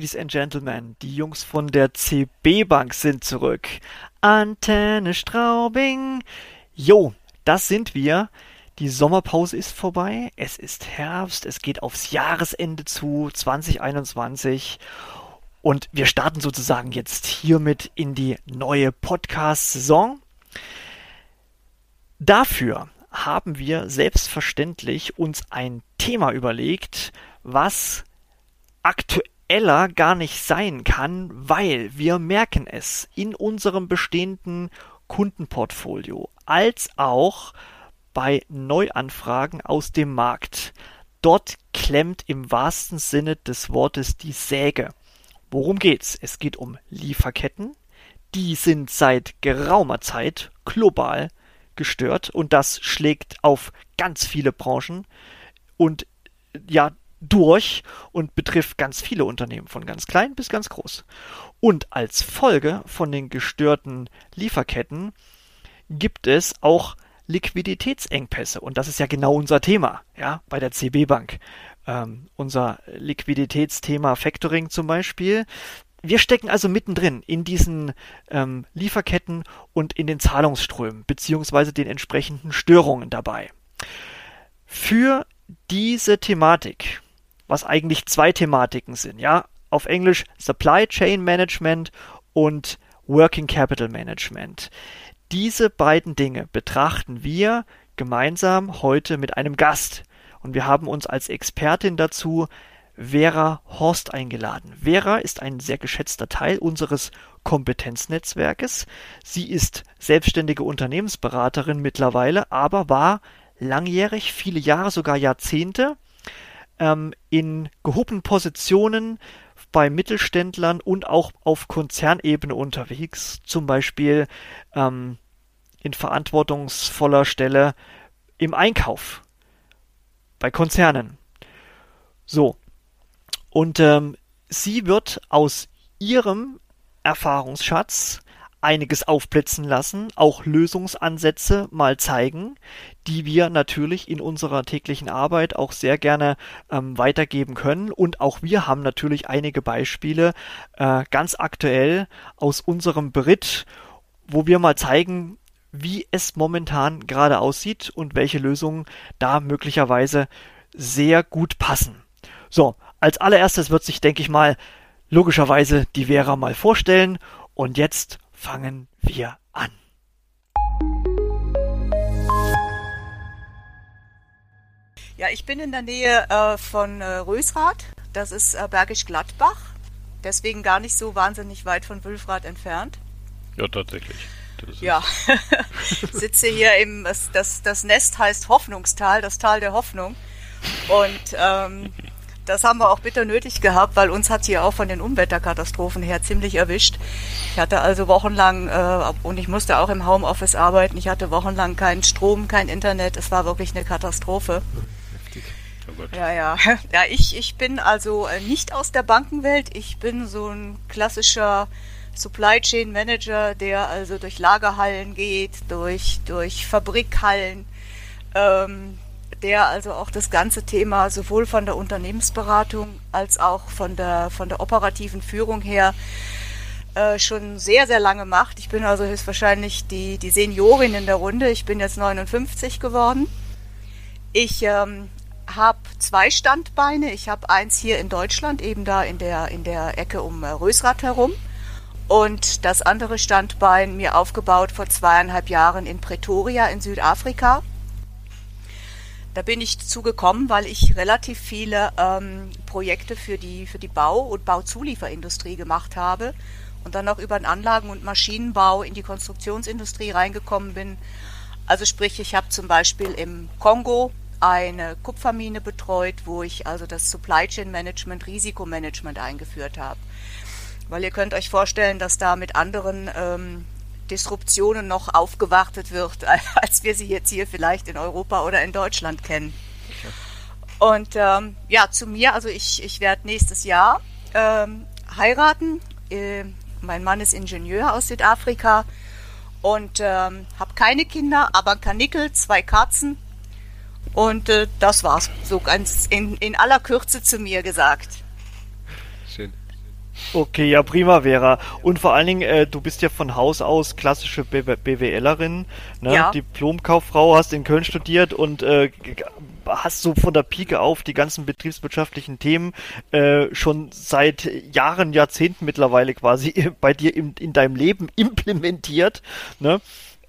Ladies and Gentlemen, die Jungs von der CB Bank sind zurück. Antenne Straubing. Jo, das sind wir. Die Sommerpause ist vorbei. Es ist Herbst. Es geht aufs Jahresende zu 2021. Und wir starten sozusagen jetzt hiermit in die neue Podcast-Saison. Dafür haben wir selbstverständlich uns ein Thema überlegt, was aktueller gar nicht sein kann, weil wir merken es in unserem bestehenden Kundenportfolio als auch bei Neuanfragen aus dem Markt. Dort klemmt im wahrsten Sinne des Wortes die Säge. Worum geht's? Es geht um Lieferketten. Die sind seit geraumer Zeit global gestört und das schlägt auf ganz viele Branchen und ja durch und betrifft ganz viele Unternehmen, von ganz klein bis ganz groß. Und als Folge von den gestörten Lieferketten gibt es auch Liquiditätsengpässe. Und das ist ja genau unser Thema, ja, bei der CB Bank. Ähm, unser Liquiditätsthema Factoring zum Beispiel. Wir stecken also mittendrin in diesen ähm, Lieferketten und in den Zahlungsströmen, beziehungsweise den entsprechenden Störungen dabei. Für diese Thematik was eigentlich zwei Thematiken sind, ja. Auf Englisch Supply Chain Management und Working Capital Management. Diese beiden Dinge betrachten wir gemeinsam heute mit einem Gast. Und wir haben uns als Expertin dazu Vera Horst eingeladen. Vera ist ein sehr geschätzter Teil unseres Kompetenznetzwerkes. Sie ist selbstständige Unternehmensberaterin mittlerweile, aber war langjährig, viele Jahre, sogar Jahrzehnte ähm, in gehobenen Positionen bei Mittelständlern und auch auf Konzernebene unterwegs, zum Beispiel ähm, in verantwortungsvoller Stelle im Einkauf bei Konzernen. So. Und ähm, sie wird aus ihrem Erfahrungsschatz einiges aufblitzen lassen, auch Lösungsansätze mal zeigen, die wir natürlich in unserer täglichen Arbeit auch sehr gerne ähm, weitergeben können. Und auch wir haben natürlich einige Beispiele äh, ganz aktuell aus unserem Beritt, wo wir mal zeigen, wie es momentan gerade aussieht und welche Lösungen da möglicherweise sehr gut passen. So, als allererstes wird sich, denke ich mal, logischerweise die Vera mal vorstellen und jetzt fangen wir an. Ja, ich bin in der Nähe äh, von äh, Rösrath. Das ist äh, Bergisch Gladbach. Deswegen gar nicht so wahnsinnig weit von Wülfrath entfernt. Ja, tatsächlich. Ja, sitze hier im, das, das, das Nest heißt Hoffnungstal, das Tal der Hoffnung. Und ähm, das haben wir auch bitter nötig gehabt, weil uns hat hier auch von den Unwetterkatastrophen her ziemlich erwischt. Ich hatte also wochenlang, äh, und ich musste auch im Homeoffice arbeiten, ich hatte wochenlang keinen Strom, kein Internet, es war wirklich eine Katastrophe. Heftig. Oh ja, ja. Ja, ich, ich bin also äh, nicht aus der Bankenwelt, ich bin so ein klassischer Supply Chain Manager, der also durch Lagerhallen geht, durch, durch Fabrikhallen, ähm, der also auch das ganze Thema sowohl von der Unternehmensberatung als auch von der, von der operativen Führung her äh, schon sehr, sehr lange macht. Ich bin also höchstwahrscheinlich die, die Seniorin in der Runde. Ich bin jetzt 59 geworden. Ich ähm, habe zwei Standbeine. Ich habe eins hier in Deutschland, eben da in der, in der Ecke um äh, Rösrath herum. Und das andere Standbein mir aufgebaut vor zweieinhalb Jahren in Pretoria in Südafrika. Da bin ich zugekommen, weil ich relativ viele ähm, Projekte für die, für die Bau- und Bauzulieferindustrie gemacht habe und dann auch über den Anlagen- und Maschinenbau in die Konstruktionsindustrie reingekommen bin. Also sprich, ich habe zum Beispiel im Kongo eine Kupfermine betreut, wo ich also das Supply Chain Management, Risikomanagement eingeführt habe. Weil ihr könnt euch vorstellen, dass da mit anderen ähm, Disruptionen noch aufgewartet wird, als wir sie jetzt hier vielleicht in Europa oder in Deutschland kennen. Und ähm, ja, zu mir, also ich, ich werde nächstes Jahr ähm, heiraten. Äh, mein Mann ist Ingenieur aus Südafrika und ähm, habe keine Kinder, aber ein Kanickel, zwei Katzen. Und äh, das war's so ganz in, in aller Kürze zu mir gesagt. Okay, ja, prima Vera. Und vor allen Dingen, äh, du bist ja von Haus aus klassische BWLerin, ne? Ja. Diplomkauffrau, hast in Köln studiert und äh, hast so von der Pike auf die ganzen betriebswirtschaftlichen Themen äh, schon seit Jahren, Jahrzehnten mittlerweile quasi bei dir in, in deinem Leben implementiert. Ne?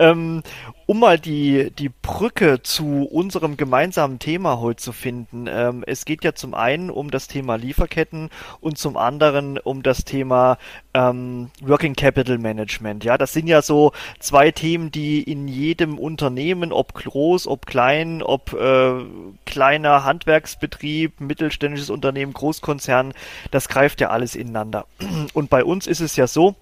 Ähm, um mal die, die Brücke zu unserem gemeinsamen Thema heute zu finden. Ähm, es geht ja zum einen um das Thema Lieferketten und zum anderen um das Thema ähm, Working Capital Management. Ja, das sind ja so zwei Themen, die in jedem Unternehmen, ob groß, ob klein, ob äh, kleiner Handwerksbetrieb, mittelständisches Unternehmen, Großkonzern, das greift ja alles ineinander. Und bei uns ist es ja so,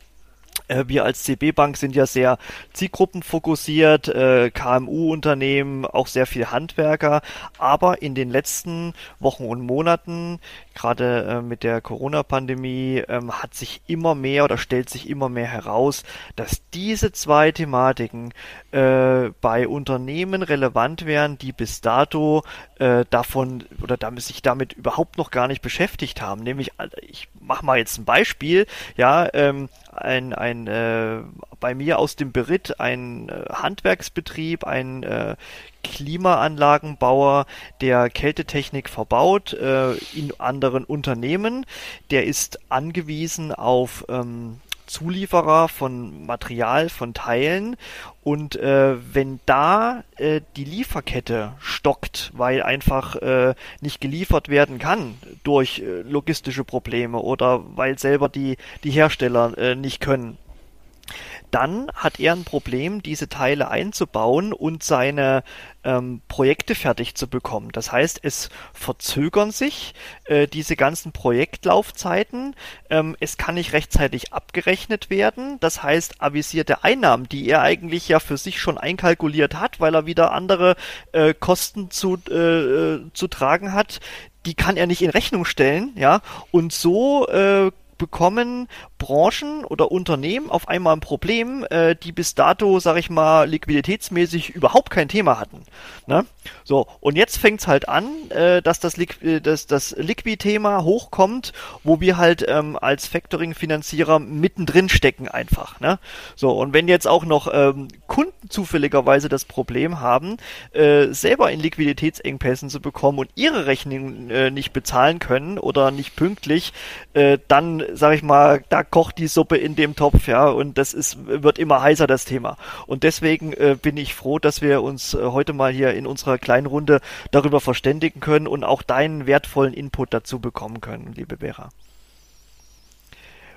wir als CB Bank sind ja sehr zielgruppenfokussiert, äh, KMU-Unternehmen, auch sehr viel Handwerker. Aber in den letzten Wochen und Monaten, gerade äh, mit der Corona-Pandemie, ähm, hat sich immer mehr oder stellt sich immer mehr heraus, dass diese zwei Thematiken äh, bei Unternehmen relevant wären, die bis dato äh, davon oder damit sich damit überhaupt noch gar nicht beschäftigt haben. Nämlich, ich mache mal jetzt ein Beispiel, ja, ähm, ein, ein äh, bei mir aus dem Beritt ein äh, Handwerksbetrieb, ein äh, Klimaanlagenbauer, der Kältetechnik verbaut äh, in anderen Unternehmen. Der ist angewiesen auf ähm, Zulieferer von Material, von Teilen. Und äh, wenn da äh, die Lieferkette stockt, weil einfach äh, nicht geliefert werden kann durch äh, logistische Probleme oder weil selber die, die Hersteller äh, nicht können, dann hat er ein Problem, diese Teile einzubauen und seine ähm, Projekte fertig zu bekommen. Das heißt, es verzögern sich äh, diese ganzen Projektlaufzeiten. Ähm, es kann nicht rechtzeitig abgerechnet werden. Das heißt, avisierte Einnahmen, die er eigentlich ja für sich schon einkalkuliert hat, weil er wieder andere äh, Kosten zu, äh, zu tragen hat, die kann er nicht in Rechnung stellen, ja. Und so äh, bekommen Branchen oder Unternehmen auf einmal ein Problem, äh, die bis dato, sag ich mal, liquiditätsmäßig überhaupt kein Thema hatten. Ne? So, und jetzt fängt's halt an, äh, dass das, Liqu äh, dass das Liquid-Thema hochkommt, wo wir halt ähm, als Factoring-Finanzierer mittendrin stecken einfach. Ne? So, und wenn jetzt auch noch ähm, Kunden zufälligerweise das Problem haben, äh, selber in Liquiditätsengpässen zu bekommen und ihre Rechnungen äh, nicht bezahlen können oder nicht pünktlich, äh, dann, sag ich mal, da kocht die Suppe in dem Topf, ja, und das ist, wird immer heißer, das Thema. Und deswegen äh, bin ich froh, dass wir uns äh, heute mal hier in unserer kleinen Runde darüber verständigen können und auch deinen wertvollen Input dazu bekommen können, liebe Vera.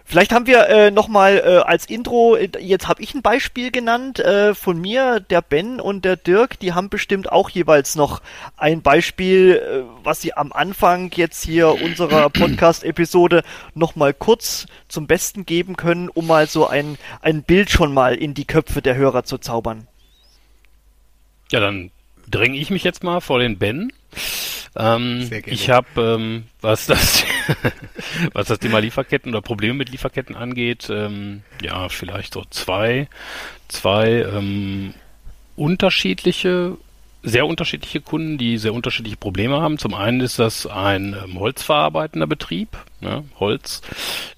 Vielleicht haben wir äh, nochmal äh, als Intro, äh, jetzt habe ich ein Beispiel genannt äh, von mir, der Ben und der Dirk, die haben bestimmt auch jeweils noch ein Beispiel, äh, was sie am Anfang jetzt hier unserer Podcast-Episode nochmal kurz zum Besten geben können, um mal so ein, ein Bild schon mal in die Köpfe der Hörer zu zaubern. Ja, dann dränge ich mich jetzt mal vor den Ben. Ähm, ich habe, ähm, was das, was das Thema Lieferketten oder Probleme mit Lieferketten angeht, ähm, ja, vielleicht so zwei, zwei ähm, unterschiedliche, sehr unterschiedliche Kunden, die sehr unterschiedliche Probleme haben. Zum einen ist das ein ähm, holzverarbeitender Betrieb, ne? Holz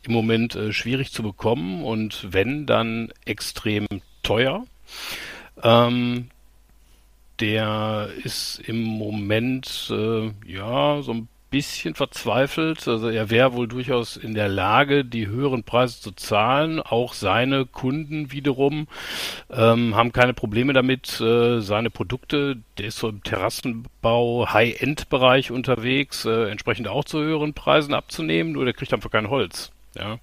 im Moment äh, schwierig zu bekommen und wenn dann extrem teuer. Ähm, der ist im Moment äh, ja so ein bisschen verzweifelt. Also er wäre wohl durchaus in der Lage, die höheren Preise zu zahlen. Auch seine Kunden wiederum ähm, haben keine Probleme damit, äh, seine Produkte, der ist so im Terrassenbau High-End-Bereich unterwegs, äh, entsprechend auch zu höheren Preisen abzunehmen, nur der kriegt einfach kein Holz. Ja,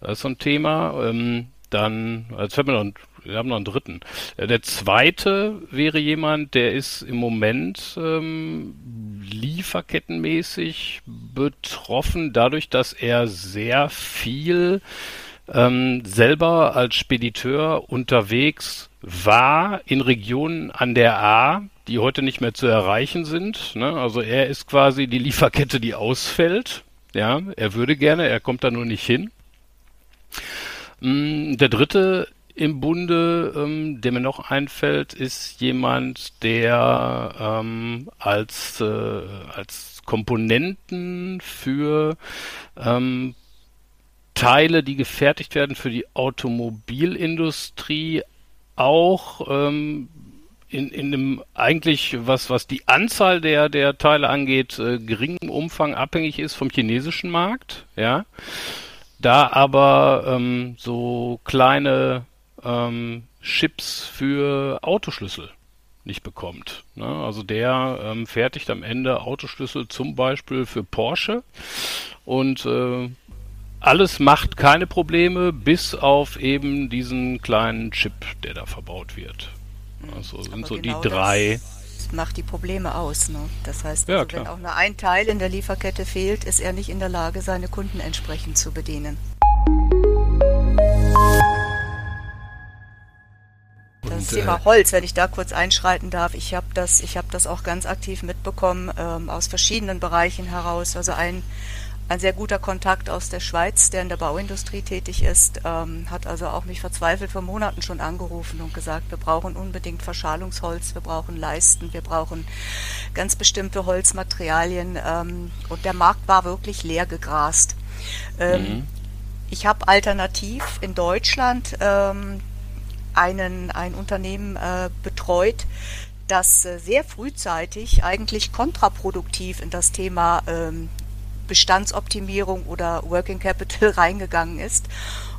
das ist so ein Thema. Ähm, dann, als fällt mir wir haben noch einen dritten. Äh, der zweite wäre jemand, der ist im Moment ähm, lieferkettenmäßig betroffen, dadurch, dass er sehr viel ähm, selber als Spediteur unterwegs war in Regionen an der A, die heute nicht mehr zu erreichen sind. Ne? Also er ist quasi die Lieferkette, die ausfällt. Ja, er würde gerne, er kommt da nur nicht hin. Mm, der dritte im Bunde, ähm, der mir noch einfällt, ist jemand, der ähm, als, äh, als Komponenten für ähm, Teile, die gefertigt werden für die Automobilindustrie, auch ähm, in, in einem eigentlich, was, was die Anzahl der, der Teile angeht, äh, geringem Umfang abhängig ist vom chinesischen Markt, ja. Da aber ähm, so kleine ähm, Chips für Autoschlüssel nicht bekommt. Ne? Also der ähm, fertigt am Ende Autoschlüssel zum Beispiel für Porsche und äh, alles macht keine Probleme, bis auf eben diesen kleinen Chip, der da verbaut wird. Also sind Aber so genau die drei. Das macht die Probleme aus. Ne? Das heißt, also, ja, wenn auch nur ein Teil in der Lieferkette fehlt, ist er nicht in der Lage, seine Kunden entsprechend zu bedienen. Das Thema äh, Holz, wenn ich da kurz einschreiten darf, ich habe das, ich habe das auch ganz aktiv mitbekommen ähm, aus verschiedenen Bereichen heraus. Also ein ein sehr guter Kontakt aus der Schweiz, der in der Bauindustrie tätig ist, ähm, hat also auch mich verzweifelt vor Monaten schon angerufen und gesagt, wir brauchen unbedingt Verschalungsholz, wir brauchen Leisten, wir brauchen ganz bestimmte Holzmaterialien ähm, und der Markt war wirklich leer gegrast. Ähm, mhm. Ich habe alternativ in Deutschland ähm, einen, ein Unternehmen äh, betreut, das äh, sehr frühzeitig eigentlich kontraproduktiv in das Thema ähm, Bestandsoptimierung oder Working Capital reingegangen ist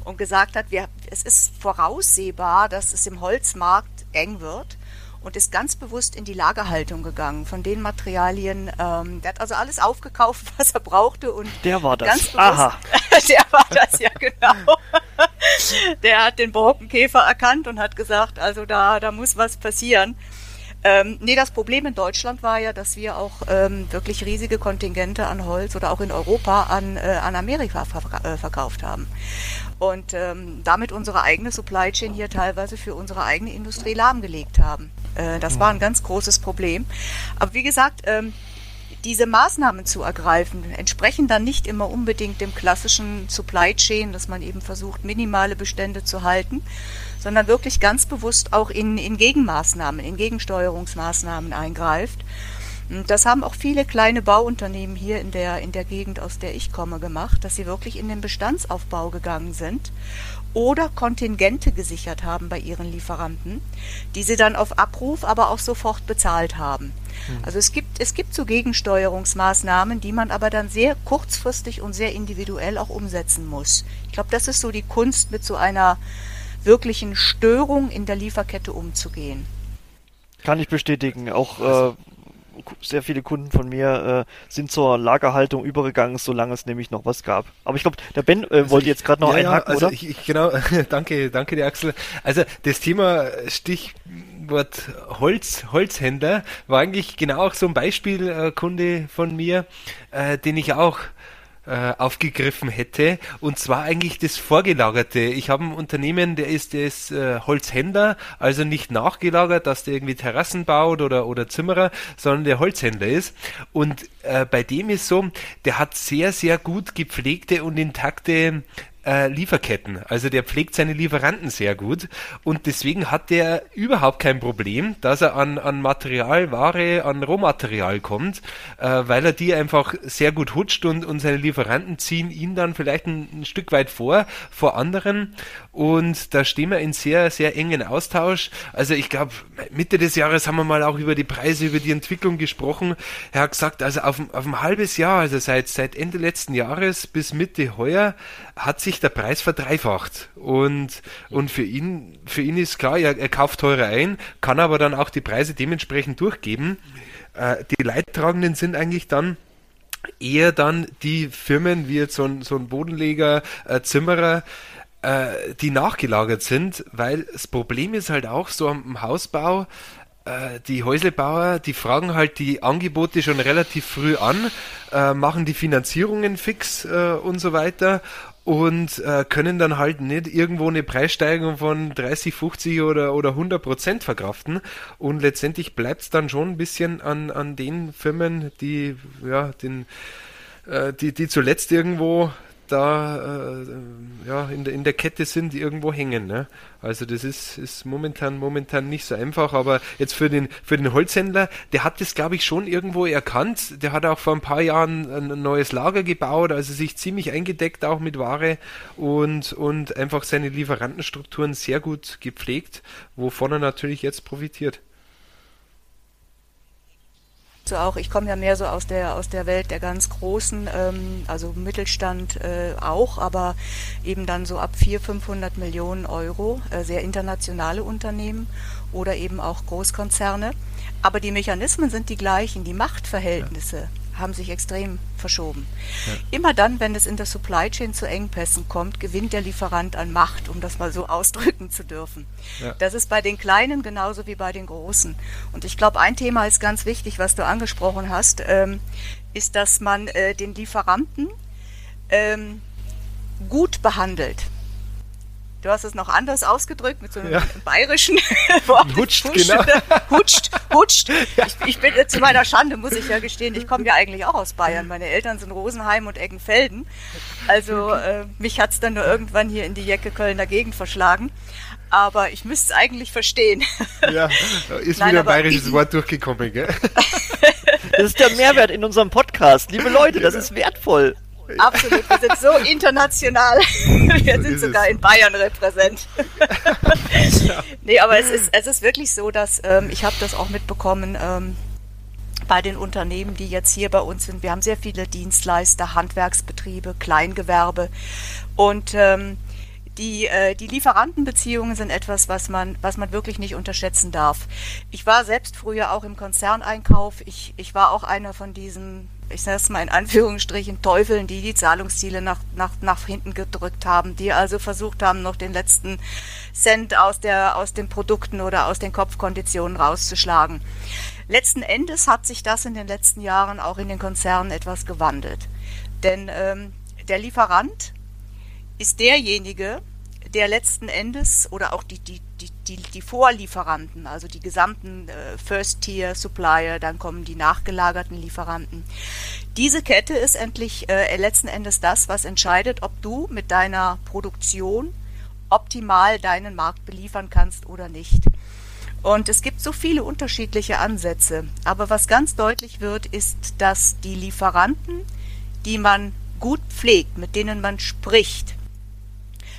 und gesagt hat, wir, es ist voraussehbar, dass es im Holzmarkt eng wird und ist ganz bewusst in die Lagerhaltung gegangen von den Materialien. Ähm, der hat also alles aufgekauft, was er brauchte und der war das. Ganz bewusst, Aha. der war das ja genau. Der hat den Borkenkäfer erkannt und hat gesagt, also da da muss was passieren. Ähm, nee, das Problem in Deutschland war ja, dass wir auch ähm, wirklich riesige Kontingente an Holz oder auch in Europa an, äh, an Amerika ver äh, verkauft haben. Und ähm, damit unsere eigene Supply Chain hier teilweise für unsere eigene Industrie lahmgelegt haben. Äh, das war ein ganz großes Problem. Aber wie gesagt, ähm, diese Maßnahmen zu ergreifen, entsprechen dann nicht immer unbedingt dem klassischen Supply Chain, dass man eben versucht, minimale Bestände zu halten, sondern wirklich ganz bewusst auch in, in Gegenmaßnahmen, in Gegensteuerungsmaßnahmen eingreift. Und das haben auch viele kleine Bauunternehmen hier in der, in der Gegend, aus der ich komme, gemacht, dass sie wirklich in den Bestandsaufbau gegangen sind oder Kontingente gesichert haben bei ihren Lieferanten, die sie dann auf Abruf aber auch sofort bezahlt haben. Mhm. Also es gibt, es gibt so Gegensteuerungsmaßnahmen, die man aber dann sehr kurzfristig und sehr individuell auch umsetzen muss. Ich glaube, das ist so die Kunst, mit so einer wirklichen Störung in der Lieferkette umzugehen. Kann ich bestätigen. Auch äh, sehr viele Kunden von mir äh, sind zur Lagerhaltung übergegangen, solange es nämlich noch was gab. Aber ich glaube, der Ben äh, also wollte jetzt gerade noch ja, einhaken, ja, also oder? Ich, ich, genau, danke, danke, der Axel. Also das Thema Stichwort Holz, Holzhändler war eigentlich genau auch so ein Beispielkunde äh, von mir, äh, den ich auch äh, aufgegriffen hätte. Und zwar eigentlich das Vorgelagerte. Ich habe ein Unternehmen, der ist, der ist äh, Holzhändler, also nicht nachgelagert, dass der irgendwie Terrassen baut oder, oder Zimmerer, sondern der Holzhändler ist. Und äh, bei dem ist so, der hat sehr, sehr gut gepflegte und intakte äh, Lieferketten. Also der pflegt seine Lieferanten sehr gut und deswegen hat der überhaupt kein Problem, dass er an, an Material, Ware, an Rohmaterial kommt, äh, weil er die einfach sehr gut hutscht und, und seine Lieferanten ziehen ihn dann vielleicht ein, ein Stück weit vor, vor anderen und da stehen wir in sehr, sehr engen Austausch. Also ich glaube, Mitte des Jahres haben wir mal auch über die Preise, über die Entwicklung gesprochen. Er hat gesagt, also auf, auf ein halbes Jahr, also seit, seit Ende letzten Jahres bis Mitte heuer, hat sich der Preis verdreifacht. Und, und für ihn, für ihn ist klar, er, er kauft teurer ein, kann aber dann auch die Preise dementsprechend durchgeben. Äh, die Leidtragenden sind eigentlich dann eher dann die Firmen wie jetzt so ein, so ein Bodenleger, äh, Zimmerer, äh, die nachgelagert sind, weil das Problem ist halt auch so am Hausbau, äh, die Häuslebauer, die fragen halt die Angebote schon relativ früh an, äh, machen die Finanzierungen fix äh, und so weiter und äh, können dann halt nicht irgendwo eine Preissteigerung von 30, 50 oder, oder 100 Prozent verkraften. Und letztendlich bleibt es dann schon ein bisschen an, an den Firmen, die, ja, den, äh, die, die zuletzt irgendwo da äh, ja, in, der, in der Kette sind, die irgendwo hängen. Ne? Also das ist, ist momentan, momentan nicht so einfach, aber jetzt für den, für den Holzhändler, der hat das glaube ich schon irgendwo erkannt. Der hat auch vor ein paar Jahren ein neues Lager gebaut, also sich ziemlich eingedeckt auch mit Ware und, und einfach seine Lieferantenstrukturen sehr gut gepflegt, wovon er natürlich jetzt profitiert so auch, ich komme ja mehr so aus der aus der Welt der ganz großen, ähm, also Mittelstand äh, auch, aber eben dann so ab 400, 500 Millionen Euro, äh, sehr internationale Unternehmen oder eben auch Großkonzerne. Aber die Mechanismen sind die gleichen, die Machtverhältnisse. Ja haben sich extrem verschoben. Ja. Immer dann, wenn es in der Supply Chain zu Engpässen kommt, gewinnt der Lieferant an Macht, um das mal so ausdrücken zu dürfen. Ja. Das ist bei den Kleinen genauso wie bei den Großen. Und ich glaube, ein Thema ist ganz wichtig, was du angesprochen hast, ähm, ist, dass man äh, den Lieferanten ähm, gut behandelt. Du hast es noch anders ausgedrückt mit so einem ja. bayerischen Wort. Hutscht, genau. Hutscht, hutscht. Ja. Ich, ich, bin zu meiner Schande, muss ich ja gestehen, ich komme ja eigentlich auch aus Bayern. Meine Eltern sind Rosenheim und Eggenfelden. Also äh, mich hat es dann nur irgendwann hier in die Jecke Kölner Gegend verschlagen. Aber ich müsste es eigentlich verstehen. Ja, ist Nein, wieder ein bayerisches Wort durchgekommen, gell? Das ist der Mehrwert in unserem Podcast. Liebe Leute, das ist wertvoll. Absolut, wir sind so international. Wir so sind sogar es. in Bayern repräsent. nee, aber es ist, es ist wirklich so, dass ähm, ich habe das auch mitbekommen ähm, bei den Unternehmen, die jetzt hier bei uns sind. Wir haben sehr viele Dienstleister, Handwerksbetriebe, Kleingewerbe und ähm, die, äh, die Lieferantenbeziehungen sind etwas, was man, was man wirklich nicht unterschätzen darf. Ich war selbst früher auch im Konzerneinkauf. Ich, ich war auch einer von diesen ich sage es mal in Anführungsstrichen, Teufeln, die die Zahlungsziele nach, nach, nach hinten gedrückt haben, die also versucht haben, noch den letzten Cent aus, der, aus den Produkten oder aus den Kopfkonditionen rauszuschlagen. Letzten Endes hat sich das in den letzten Jahren auch in den Konzernen etwas gewandelt. Denn ähm, der Lieferant ist derjenige, der letzten Endes oder auch die, die, die, die, die Vorlieferanten, also die gesamten äh, First-Tier-Supplier, dann kommen die nachgelagerten Lieferanten. Diese Kette ist endlich äh, letzten Endes das, was entscheidet, ob du mit deiner Produktion optimal deinen Markt beliefern kannst oder nicht. Und es gibt so viele unterschiedliche Ansätze. Aber was ganz deutlich wird, ist, dass die Lieferanten, die man gut pflegt, mit denen man spricht,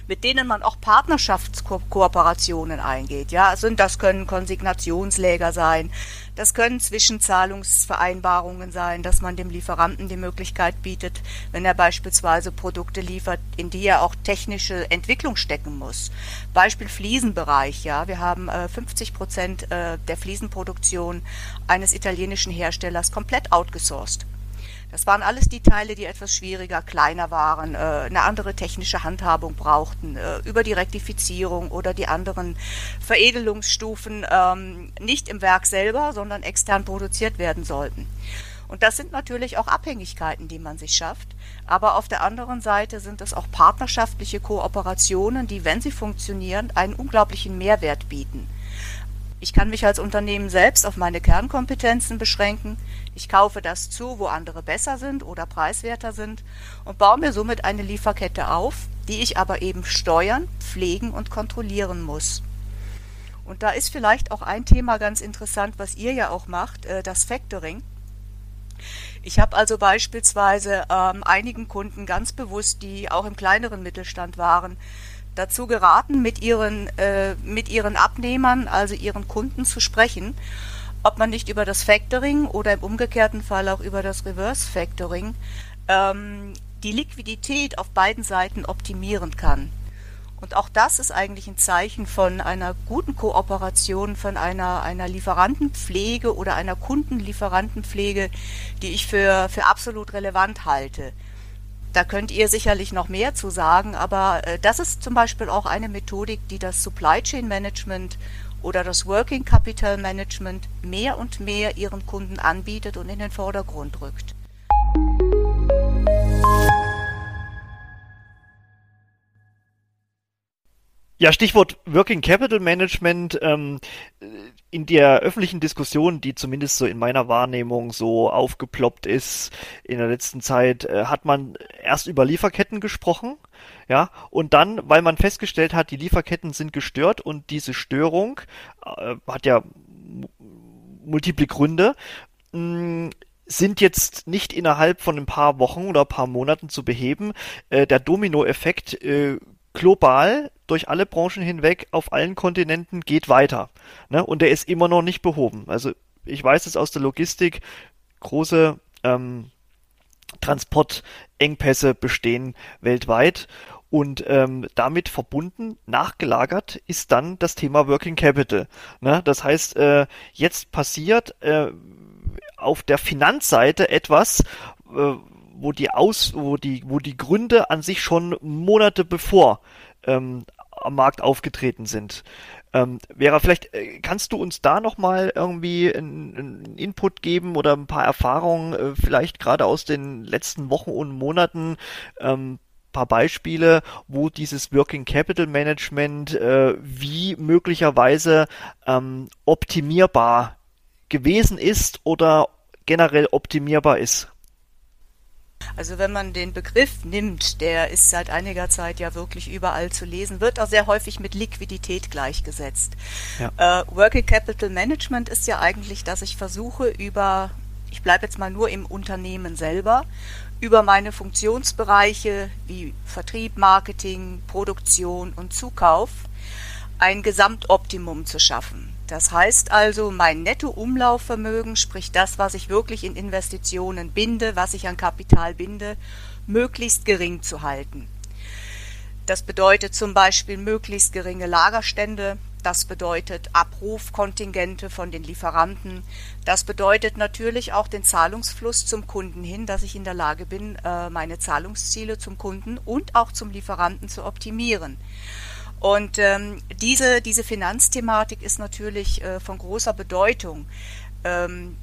mit denen man auch Partnerschaftskooperationen eingeht. Ja, also das können Konsignationsläger sein, das können Zwischenzahlungsvereinbarungen sein, dass man dem Lieferanten die Möglichkeit bietet, wenn er beispielsweise Produkte liefert, in die er auch technische Entwicklung stecken muss. Beispiel Fliesenbereich. Ja, wir haben äh, 50 Prozent äh, der Fliesenproduktion eines italienischen Herstellers komplett outgesourced. Das waren alles die Teile, die etwas schwieriger, kleiner waren, äh, eine andere technische Handhabung brauchten, äh, über die Rektifizierung oder die anderen Veredelungsstufen ähm, nicht im Werk selber, sondern extern produziert werden sollten. Und das sind natürlich auch Abhängigkeiten, die man sich schafft. Aber auf der anderen Seite sind es auch partnerschaftliche Kooperationen, die, wenn sie funktionieren, einen unglaublichen Mehrwert bieten. Ich kann mich als Unternehmen selbst auf meine Kernkompetenzen beschränken. Ich kaufe das zu, wo andere besser sind oder preiswerter sind und baue mir somit eine Lieferkette auf, die ich aber eben steuern, pflegen und kontrollieren muss. Und da ist vielleicht auch ein Thema ganz interessant, was ihr ja auch macht, äh, das Factoring. Ich habe also beispielsweise ähm, einigen Kunden ganz bewusst, die auch im kleineren Mittelstand waren, dazu geraten, mit ihren, äh, mit ihren Abnehmern, also ihren Kunden zu sprechen, ob man nicht über das Factoring oder im umgekehrten Fall auch über das Reverse Factoring ähm, die Liquidität auf beiden Seiten optimieren kann. Und auch das ist eigentlich ein Zeichen von einer guten Kooperation, von einer, einer Lieferantenpflege oder einer Kundenlieferantenpflege, die ich für, für absolut relevant halte. Da könnt ihr sicherlich noch mehr zu sagen, aber äh, das ist zum Beispiel auch eine Methodik, die das Supply Chain Management oder das Working Capital Management mehr und mehr ihren Kunden anbietet und in den Vordergrund rückt. Ja, Stichwort Working Capital Management. Ähm, in der öffentlichen Diskussion, die zumindest so in meiner Wahrnehmung so aufgeploppt ist in der letzten Zeit, äh, hat man erst über Lieferketten gesprochen, ja, und dann, weil man festgestellt hat, die Lieferketten sind gestört und diese Störung äh, hat ja multiple Gründe, mh, mm, sind jetzt nicht innerhalb von ein paar Wochen oder ein paar Monaten zu beheben. Äh, der Dominoeffekt äh, global durch alle Branchen hinweg auf allen Kontinenten geht weiter. Ne? Und der ist immer noch nicht behoben. Also ich weiß es aus der Logistik, große ähm, Transportengpässe bestehen weltweit. Und ähm, damit verbunden, nachgelagert, ist dann das Thema Working Capital. Ne? Das heißt, äh, jetzt passiert äh, auf der Finanzseite etwas, äh, wo die Aus, wo die, wo die Gründe an sich schon Monate bevor ähm, am Markt aufgetreten sind. Ähm, Vera, vielleicht äh, kannst du uns da nochmal irgendwie einen Input geben oder ein paar Erfahrungen, äh, vielleicht gerade aus den letzten Wochen und Monaten, ähm, paar Beispiele, wo dieses Working Capital Management äh, wie möglicherweise ähm, optimierbar gewesen ist oder generell optimierbar ist. Also wenn man den Begriff nimmt, der ist seit einiger Zeit ja wirklich überall zu lesen, wird auch sehr häufig mit Liquidität gleichgesetzt. Ja. Äh, Working Capital Management ist ja eigentlich, dass ich versuche über, ich bleibe jetzt mal nur im Unternehmen selber, über meine Funktionsbereiche wie Vertrieb, Marketing, Produktion und Zukauf ein Gesamtoptimum zu schaffen. Das heißt also, mein Nettoumlaufvermögen, sprich das, was ich wirklich in Investitionen binde, was ich an Kapital binde, möglichst gering zu halten. Das bedeutet zum Beispiel möglichst geringe Lagerstände, das bedeutet Abrufkontingente von den Lieferanten, das bedeutet natürlich auch den Zahlungsfluss zum Kunden hin, dass ich in der Lage bin, äh, meine Zahlungsziele zum Kunden und auch zum Lieferanten zu optimieren. Und ähm, diese, diese Finanzthematik ist natürlich äh, von großer Bedeutung. Ähm,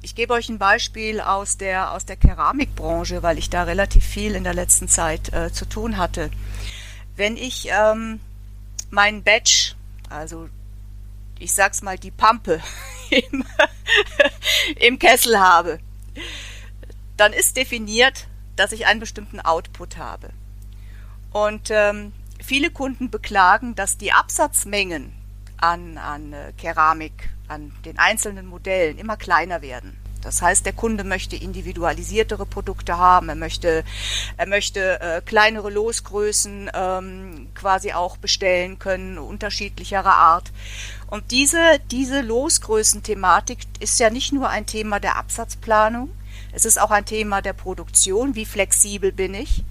ich gebe euch ein Beispiel aus der, aus der Keramikbranche, weil ich da relativ viel in der letzten Zeit äh, zu tun hatte. Wenn ich ähm, meinen Batch, also ich sag's mal die Pampe im, im Kessel habe, dann ist definiert, dass ich einen bestimmten Output habe. Und ähm, viele Kunden beklagen, dass die Absatzmengen an, an äh, Keramik, an den einzelnen Modellen immer kleiner werden. Das heißt, der Kunde möchte individualisiertere Produkte haben, er möchte, er möchte äh, kleinere Losgrößen ähm, quasi auch bestellen können, unterschiedlicherer Art. Und diese, diese Losgrößenthematik ist ja nicht nur ein Thema der Absatzplanung, es ist auch ein Thema der Produktion. Wie flexibel bin ich?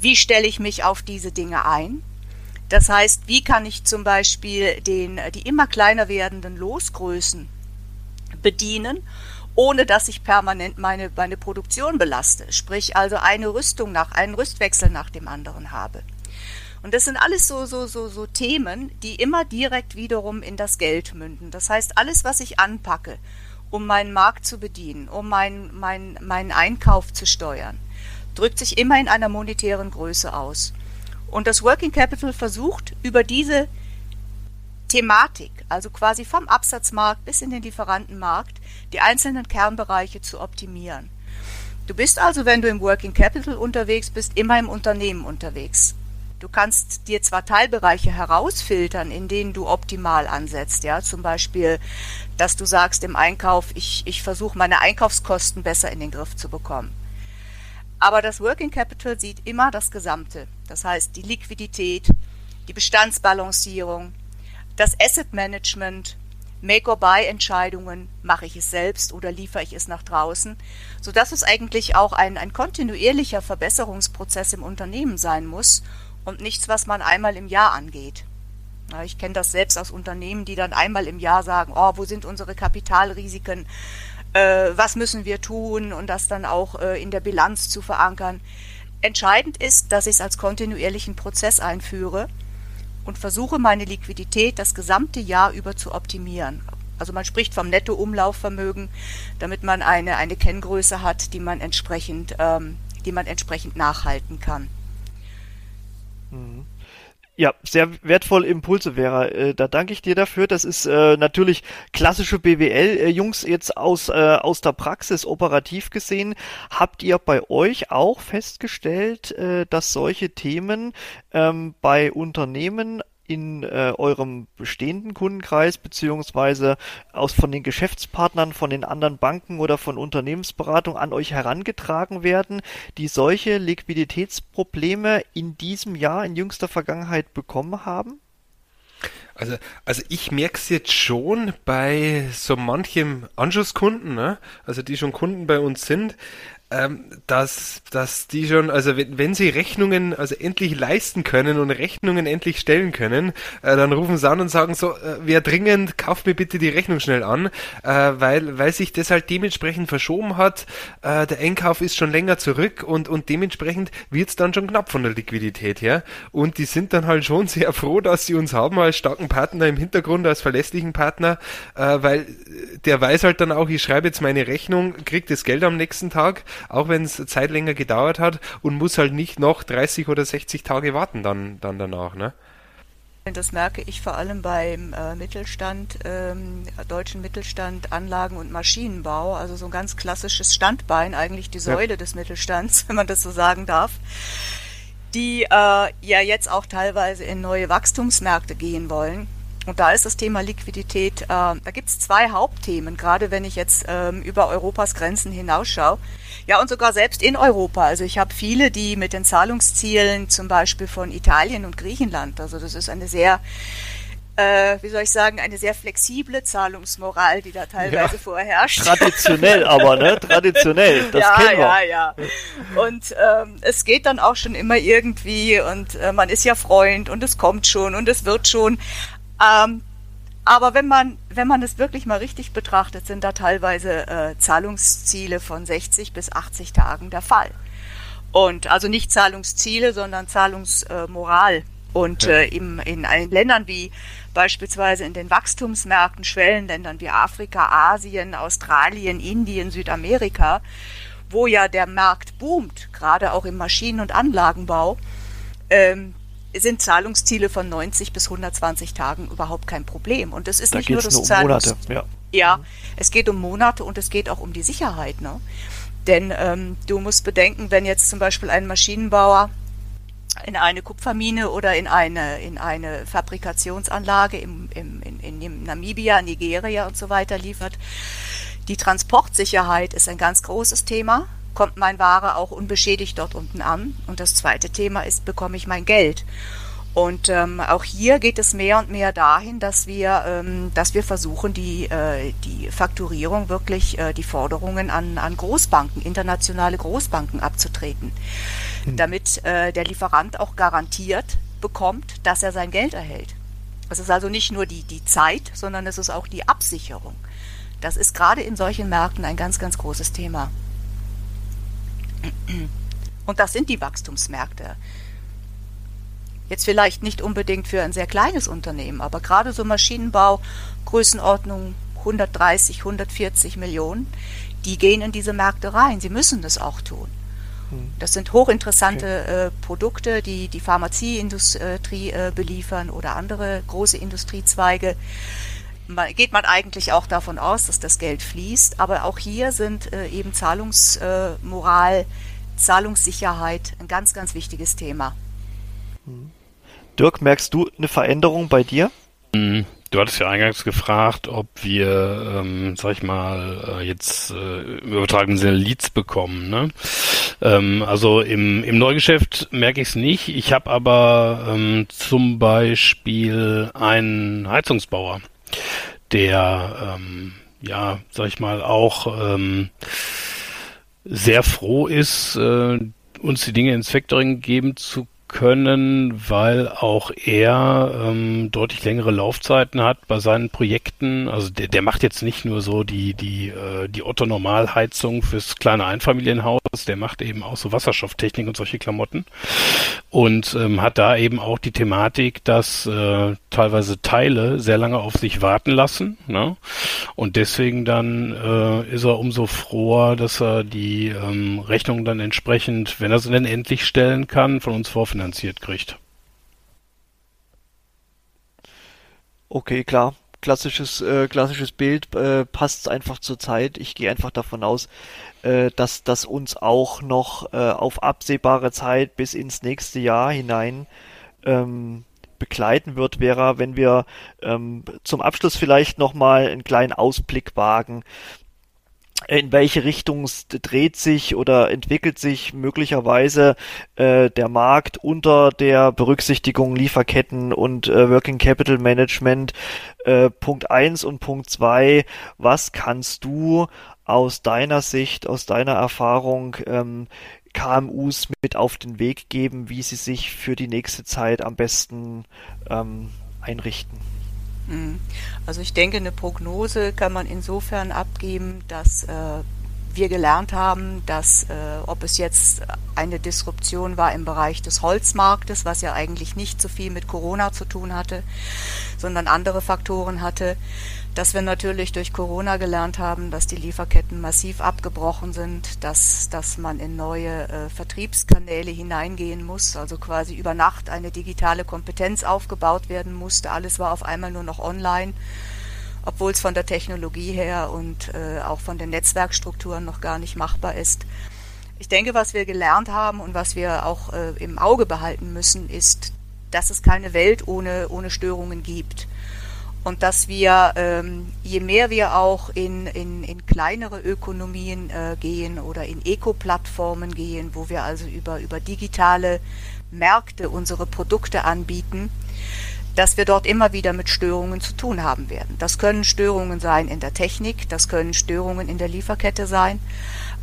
Wie stelle ich mich auf diese Dinge ein? Das heißt, wie kann ich zum Beispiel den, die immer kleiner werdenden Losgrößen bedienen, ohne dass ich permanent meine, meine Produktion belaste. Sprich also eine Rüstung nach, einen Rüstwechsel nach dem anderen habe. Und das sind alles so, so, so, so Themen, die immer direkt wiederum in das Geld münden. Das heißt, alles, was ich anpacke, um meinen Markt zu bedienen, um meinen, meinen, meinen Einkauf zu steuern, drückt sich immer in einer monetären Größe aus. Und das Working Capital versucht über diese Thematik, also quasi vom Absatzmarkt bis in den Lieferantenmarkt, die einzelnen Kernbereiche zu optimieren. Du bist also, wenn du im Working Capital unterwegs bist, immer im Unternehmen unterwegs. Du kannst dir zwar Teilbereiche herausfiltern, in denen du optimal ansetzt, ja, zum Beispiel, dass du sagst im Einkauf, ich, ich versuche meine Einkaufskosten besser in den Griff zu bekommen. Aber das Working Capital sieht immer das Gesamte. Das heißt, die Liquidität, die Bestandsbalancierung, das Asset Management, Make-or-Buy-Entscheidungen, mache ich es selbst oder liefere ich es nach draußen, sodass es eigentlich auch ein, ein kontinuierlicher Verbesserungsprozess im Unternehmen sein muss und nichts, was man einmal im Jahr angeht. Ich kenne das selbst aus Unternehmen, die dann einmal im Jahr sagen, oh, wo sind unsere Kapitalrisiken? Äh, was müssen wir tun und das dann auch äh, in der Bilanz zu verankern. Entscheidend ist, dass ich es als kontinuierlichen Prozess einführe und versuche, meine Liquidität das gesamte Jahr über zu optimieren. Also man spricht vom Nettoumlaufvermögen, damit man eine, eine Kenngröße hat, die man entsprechend, ähm, die man entsprechend nachhalten kann. Mhm. Ja, sehr wertvolle Impulse, Vera. Äh, da danke ich dir dafür. Das ist äh, natürlich klassische BWL-Jungs jetzt aus, äh, aus der Praxis operativ gesehen. Habt ihr bei euch auch festgestellt, äh, dass solche Themen ähm, bei Unternehmen in äh, eurem bestehenden Kundenkreis beziehungsweise aus von den Geschäftspartnern von den anderen Banken oder von Unternehmensberatung an euch herangetragen werden, die solche Liquiditätsprobleme in diesem Jahr in jüngster Vergangenheit bekommen haben? Also, also ich merke es jetzt schon bei so manchem Anschlusskunden, ne? also die schon Kunden bei uns sind, ähm, dass, dass die schon, also wenn, wenn sie Rechnungen also endlich leisten können und Rechnungen endlich stellen können, äh, dann rufen sie an und sagen so, äh, wer dringend, kauft mir bitte die Rechnung schnell an, äh, weil, weil sich das halt dementsprechend verschoben hat, äh, der Einkauf ist schon länger zurück und, und dementsprechend wird es dann schon knapp von der Liquidität her. Und die sind dann halt schon sehr froh, dass sie uns haben als starken Partner im Hintergrund, als verlässlichen Partner, äh, weil der weiß halt dann auch, ich schreibe jetzt meine Rechnung, kriegt das Geld am nächsten Tag auch wenn es Zeit länger gedauert hat und muss halt nicht noch 30 oder 60 Tage warten dann, dann danach. Ne? Das merke ich vor allem beim äh, Mittelstand, ähm, deutschen Mittelstand, Anlagen- und Maschinenbau, also so ein ganz klassisches Standbein, eigentlich die Säule ja. des Mittelstands, wenn man das so sagen darf, die äh, ja jetzt auch teilweise in neue Wachstumsmärkte gehen wollen. Und da ist das Thema Liquidität, äh, da gibt es zwei Hauptthemen, gerade wenn ich jetzt ähm, über Europas Grenzen hinausschaue. Ja, und sogar selbst in Europa. Also ich habe viele, die mit den Zahlungszielen zum Beispiel von Italien und Griechenland, also das ist eine sehr äh, wie soll ich sagen, eine sehr flexible Zahlungsmoral, die da teilweise ja, vorherrscht. Traditionell aber, ne? Traditionell, das ja, kennen wir. Ja, ja, Und ähm, es geht dann auch schon immer irgendwie und äh, man ist ja Freund und es kommt schon und es wird schon. Ähm, aber wenn man, wenn man es wirklich mal richtig betrachtet, sind da teilweise äh, Zahlungsziele von 60 bis 80 Tagen der Fall. Und also nicht Zahlungsziele, sondern Zahlungsmoral. Äh, und äh, im, in allen Ländern wie beispielsweise in den Wachstumsmärkten, Schwellenländern wie Afrika, Asien, Australien, Indien, Südamerika, wo ja der Markt boomt, gerade auch im Maschinen- und Anlagenbau, ähm, sind Zahlungsziele von 90 bis 120 Tagen überhaupt kein Problem. Und es ist da nicht nur das nur um Zahlungs Monate, ja. ja, es geht um Monate und es geht auch um die Sicherheit. Ne? Denn ähm, du musst bedenken, wenn jetzt zum Beispiel ein Maschinenbauer in eine Kupfermine oder in eine, in eine Fabrikationsanlage im, im, in, in Namibia, Nigeria und so weiter liefert, die Transportsicherheit ist ein ganz großes Thema kommt mein Ware auch unbeschädigt dort unten an. Und das zweite Thema ist, bekomme ich mein Geld? Und ähm, auch hier geht es mehr und mehr dahin, dass wir, ähm, dass wir versuchen, die, äh, die Fakturierung wirklich, äh, die Forderungen an, an Großbanken, internationale Großbanken abzutreten, mhm. damit äh, der Lieferant auch garantiert bekommt, dass er sein Geld erhält. Es ist also nicht nur die, die Zeit, sondern es ist auch die Absicherung. Das ist gerade in solchen Märkten ein ganz, ganz großes Thema. Und das sind die Wachstumsmärkte. Jetzt vielleicht nicht unbedingt für ein sehr kleines Unternehmen, aber gerade so Maschinenbau, Größenordnung 130, 140 Millionen, die gehen in diese Märkte rein. Sie müssen das auch tun. Hm. Das sind hochinteressante okay. äh, Produkte, die die Pharmazieindustrie äh, beliefern oder andere große Industriezweige. Man, geht man eigentlich auch davon aus, dass das Geld fließt. Aber auch hier sind äh, eben Zahlungsmoral, Zahlungssicherheit ein ganz, ganz wichtiges Thema. Dirk, merkst du eine Veränderung bei dir? Mhm. Du hattest ja eingangs gefragt, ob wir, ähm, sag ich mal, äh, jetzt äh, im übertragenen Sinne Leads bekommen. Ne? Ähm, also im, im Neugeschäft merke ich es nicht. Ich habe aber ähm, zum Beispiel einen Heizungsbauer, der, ähm, ja, sag ich mal, auch ähm, sehr froh ist, äh, uns die Dinge ins Factoring geben zu können, weil auch er ähm, deutlich längere Laufzeiten hat bei seinen Projekten. Also der, der macht jetzt nicht nur so die die äh, die Otto Normalheizung fürs kleine Einfamilienhaus, der macht eben auch so Wasserstofftechnik und solche Klamotten und ähm, hat da eben auch die Thematik, dass äh, teilweise Teile sehr lange auf sich warten lassen. Ne? Und deswegen dann äh, ist er umso froher, dass er die ähm, Rechnung dann entsprechend, wenn er sie denn endlich stellen kann, von uns vorfinanziert kriegt. Okay, klar. Klassisches, äh, klassisches Bild äh, passt einfach zur Zeit. Ich gehe einfach davon aus, äh, dass das uns auch noch äh, auf absehbare Zeit bis ins nächste Jahr hinein ähm, begleiten wird, wäre, wenn wir ähm, zum Abschluss vielleicht nochmal einen kleinen Ausblick wagen in welche Richtung dreht sich oder entwickelt sich möglicherweise äh, der Markt unter der Berücksichtigung Lieferketten und äh, Working Capital Management. Äh, Punkt eins und Punkt zwei: was kannst du aus deiner Sicht, aus deiner Erfahrung ähm, KMUs mit auf den Weg geben, wie sie sich für die nächste Zeit am besten ähm, einrichten? Mhm. Also ich denke, eine Prognose kann man insofern abgeben, dass äh, wir gelernt haben, dass äh, ob es jetzt eine Disruption war im Bereich des Holzmarktes, was ja eigentlich nicht so viel mit Corona zu tun hatte, sondern andere Faktoren hatte, dass wir natürlich durch Corona gelernt haben, dass die Lieferketten massiv abgebrochen sind, dass, dass man in neue äh, Vertriebskanäle hineingehen muss, also quasi über Nacht eine digitale Kompetenz aufgebaut werden musste. Alles war auf einmal nur noch online, obwohl es von der Technologie her und äh, auch von den Netzwerkstrukturen noch gar nicht machbar ist. Ich denke, was wir gelernt haben und was wir auch äh, im Auge behalten müssen, ist, dass es keine Welt ohne, ohne Störungen gibt und dass wir, ähm, je mehr wir auch in, in, in kleinere Ökonomien äh, gehen oder in Eco-Plattformen gehen, wo wir also über, über digitale Märkte unsere Produkte anbieten, dass wir dort immer wieder mit Störungen zu tun haben werden. Das können Störungen sein in der Technik, das können Störungen in der Lieferkette sein,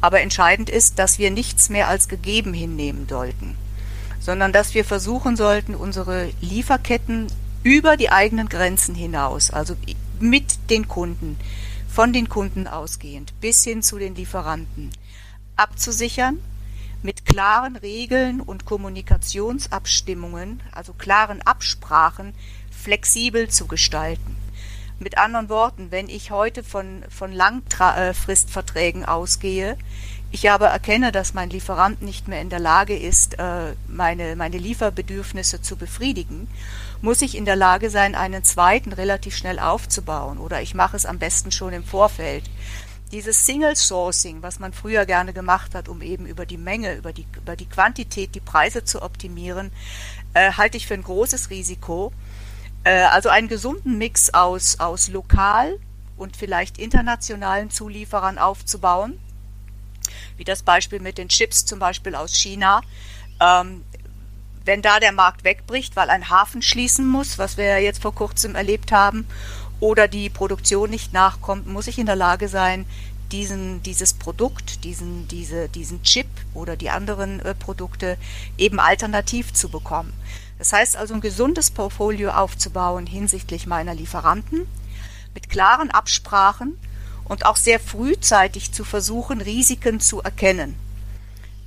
aber entscheidend ist, dass wir nichts mehr als gegeben hinnehmen sollten, sondern dass wir versuchen sollten, unsere Lieferketten über die eigenen Grenzen hinaus, also mit den Kunden, von den Kunden ausgehend bis hin zu den Lieferanten, abzusichern, mit klaren Regeln und Kommunikationsabstimmungen, also klaren Absprachen, flexibel zu gestalten. Mit anderen Worten, wenn ich heute von, von Langfristverträgen ausgehe, ich aber erkenne, dass mein Lieferant nicht mehr in der Lage ist, äh, meine, meine Lieferbedürfnisse zu befriedigen muss ich in der Lage sein, einen zweiten relativ schnell aufzubauen oder ich mache es am besten schon im Vorfeld. Dieses Single Sourcing, was man früher gerne gemacht hat, um eben über die Menge, über die, über die Quantität die Preise zu optimieren, äh, halte ich für ein großes Risiko. Äh, also einen gesunden Mix aus, aus lokal und vielleicht internationalen Zulieferern aufzubauen, wie das Beispiel mit den Chips zum Beispiel aus China. Ähm, wenn da der Markt wegbricht, weil ein Hafen schließen muss, was wir ja jetzt vor kurzem erlebt haben, oder die Produktion nicht nachkommt, muss ich in der Lage sein, diesen, dieses Produkt, diesen, diese, diesen Chip oder die anderen äh, Produkte eben alternativ zu bekommen. Das heißt also ein gesundes Portfolio aufzubauen hinsichtlich meiner Lieferanten mit klaren Absprachen und auch sehr frühzeitig zu versuchen, Risiken zu erkennen.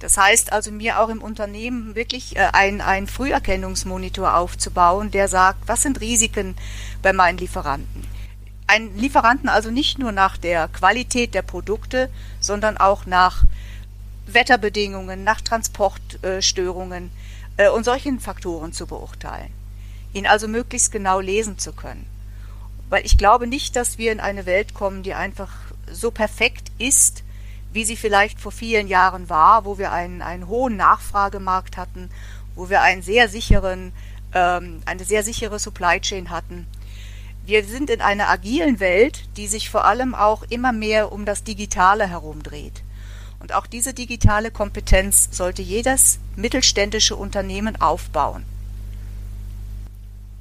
Das heißt also, mir auch im Unternehmen wirklich äh, einen Früherkennungsmonitor aufzubauen, der sagt, was sind Risiken bei meinen Lieferanten. Ein Lieferanten also nicht nur nach der Qualität der Produkte, sondern auch nach Wetterbedingungen, nach Transportstörungen äh, und solchen Faktoren zu beurteilen. Ihn also möglichst genau lesen zu können. Weil ich glaube nicht, dass wir in eine Welt kommen, die einfach so perfekt ist, wie sie vielleicht vor vielen Jahren war, wo wir einen, einen hohen Nachfragemarkt hatten, wo wir einen sehr sicheren, ähm, eine sehr sichere Supply Chain hatten. Wir sind in einer agilen Welt, die sich vor allem auch immer mehr um das Digitale herumdreht. Und auch diese digitale Kompetenz sollte jedes mittelständische Unternehmen aufbauen.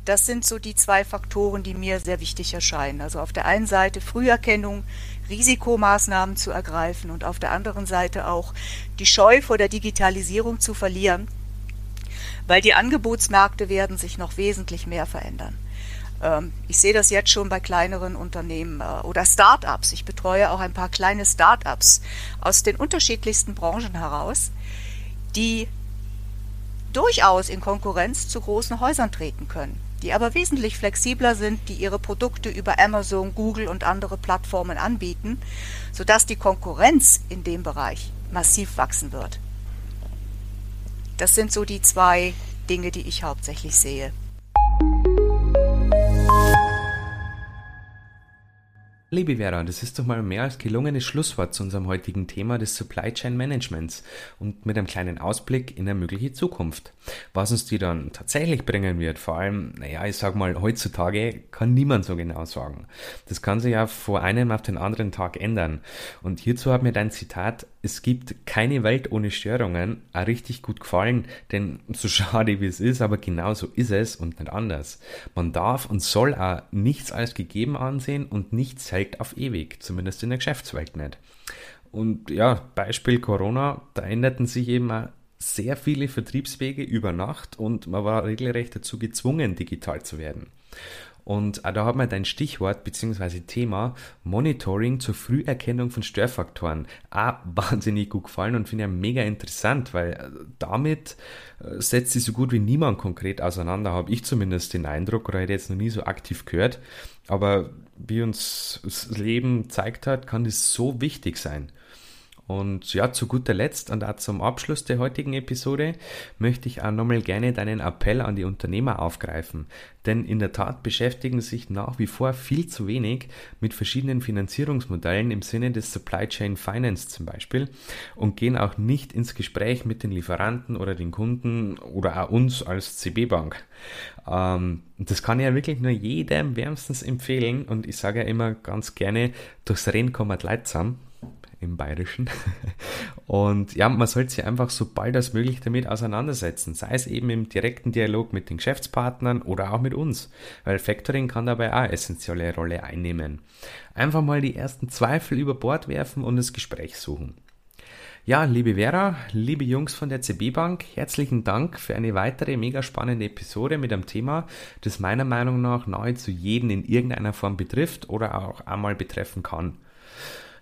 Das sind so die zwei Faktoren, die mir sehr wichtig erscheinen. Also auf der einen Seite Früherkennung, Risikomaßnahmen zu ergreifen und auf der anderen Seite auch die Scheu vor der Digitalisierung zu verlieren, weil die Angebotsmärkte werden sich noch wesentlich mehr verändern. Ähm, ich sehe das jetzt schon bei kleineren Unternehmen äh, oder Start-ups. Ich betreue auch ein paar kleine Start-ups aus den unterschiedlichsten Branchen heraus, die durchaus in Konkurrenz zu großen Häusern treten können die aber wesentlich flexibler sind, die ihre Produkte über Amazon, Google und andere Plattformen anbieten, sodass die Konkurrenz in dem Bereich massiv wachsen wird. Das sind so die zwei Dinge, die ich hauptsächlich sehe. Liebe Vera, das ist doch mal mehr als gelungenes Schlusswort zu unserem heutigen Thema des Supply Chain Managements und mit einem kleinen Ausblick in eine mögliche Zukunft. Was uns die dann tatsächlich bringen wird, vor allem, naja, ich sag mal, heutzutage kann niemand so genau sagen. Das kann sich ja vor einem auf den anderen Tag ändern. Und hierzu hat mir dein Zitat, es gibt keine Welt ohne Störungen, auch richtig gut gefallen, denn so schade wie es ist, aber genau so ist es und nicht anders. Man darf und soll auch nichts als gegeben ansehen und nichts hält auf ewig, zumindest in der Geschäftswelt nicht. Und ja, Beispiel Corona, da änderten sich eben auch sehr viele Vertriebswege über Nacht und man war regelrecht dazu gezwungen, digital zu werden. Und da hat mir dein Stichwort bzw. Thema Monitoring zur Früherkennung von Störfaktoren auch wahnsinnig gut gefallen und finde ich mega interessant, weil äh, damit äh, setzt sich so gut wie niemand konkret auseinander, habe ich zumindest den Eindruck, oder hätte jetzt noch nie so aktiv gehört. Aber wie uns das Leben zeigt hat, kann das so wichtig sein. Und ja, zu guter Letzt und auch zum Abschluss der heutigen Episode möchte ich auch nochmal gerne deinen Appell an die Unternehmer aufgreifen. Denn in der Tat beschäftigen sich nach wie vor viel zu wenig mit verschiedenen Finanzierungsmodellen im Sinne des Supply Chain Finance zum Beispiel und gehen auch nicht ins Gespräch mit den Lieferanten oder den Kunden oder auch uns als CB Bank. Ähm, das kann ich ja wirklich nur jedem wärmstens empfehlen und ich sage ja immer ganz gerne, durchs Rennen kommen Leute zusammen im Bayerischen. Und ja, man sollte sich einfach so bald als möglich damit auseinandersetzen, sei es eben im direkten Dialog mit den Geschäftspartnern oder auch mit uns, weil Factoring kann dabei auch eine essentielle Rolle einnehmen. Einfach mal die ersten Zweifel über Bord werfen und das Gespräch suchen. Ja, liebe Vera, liebe Jungs von der CB Bank, herzlichen Dank für eine weitere mega spannende Episode mit einem Thema, das meiner Meinung nach nahezu jeden in irgendeiner Form betrifft oder auch einmal betreffen kann.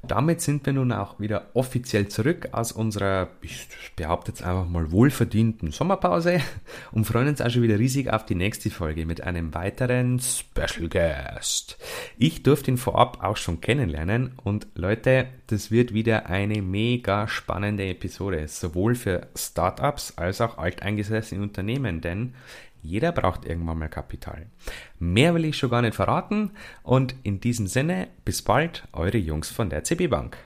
Damit sind wir nun auch wieder offiziell zurück aus unserer, ich behaupte jetzt einfach mal, wohlverdienten Sommerpause und freuen uns auch schon wieder riesig auf die nächste Folge mit einem weiteren Special Guest. Ich durfte ihn vorab auch schon kennenlernen und Leute, das wird wieder eine mega spannende Episode, sowohl für Startups als auch alteingesessene Unternehmen, denn jeder braucht irgendwann mal Kapital. Mehr will ich schon gar nicht verraten und in diesem Sinne, bis bald, eure Jungs von der CB Bank.